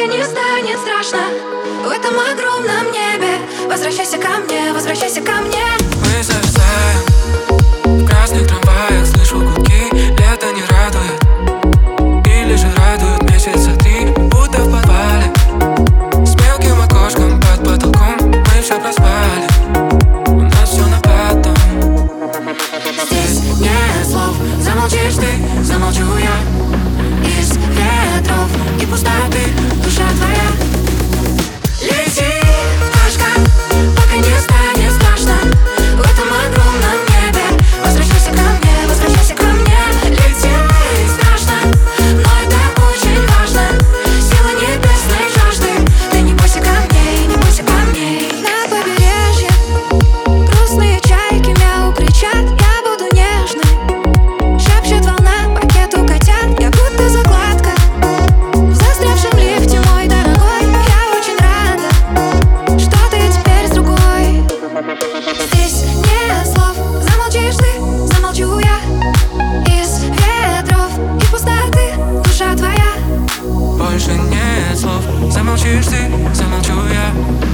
и не станет страшно В этом огромном небе. Возвращайся ко мне, возвращайся ко мне. Мы зависаем в красных трамваях Слышу гудки, лето не радует. Или же радует месяца три. Будто в подвале. С мелким окошком под потолком Мы все проспали. У нас все на потом. Здесь нет слов. Замолчишь ты, замолчу я. I'm not sure yet.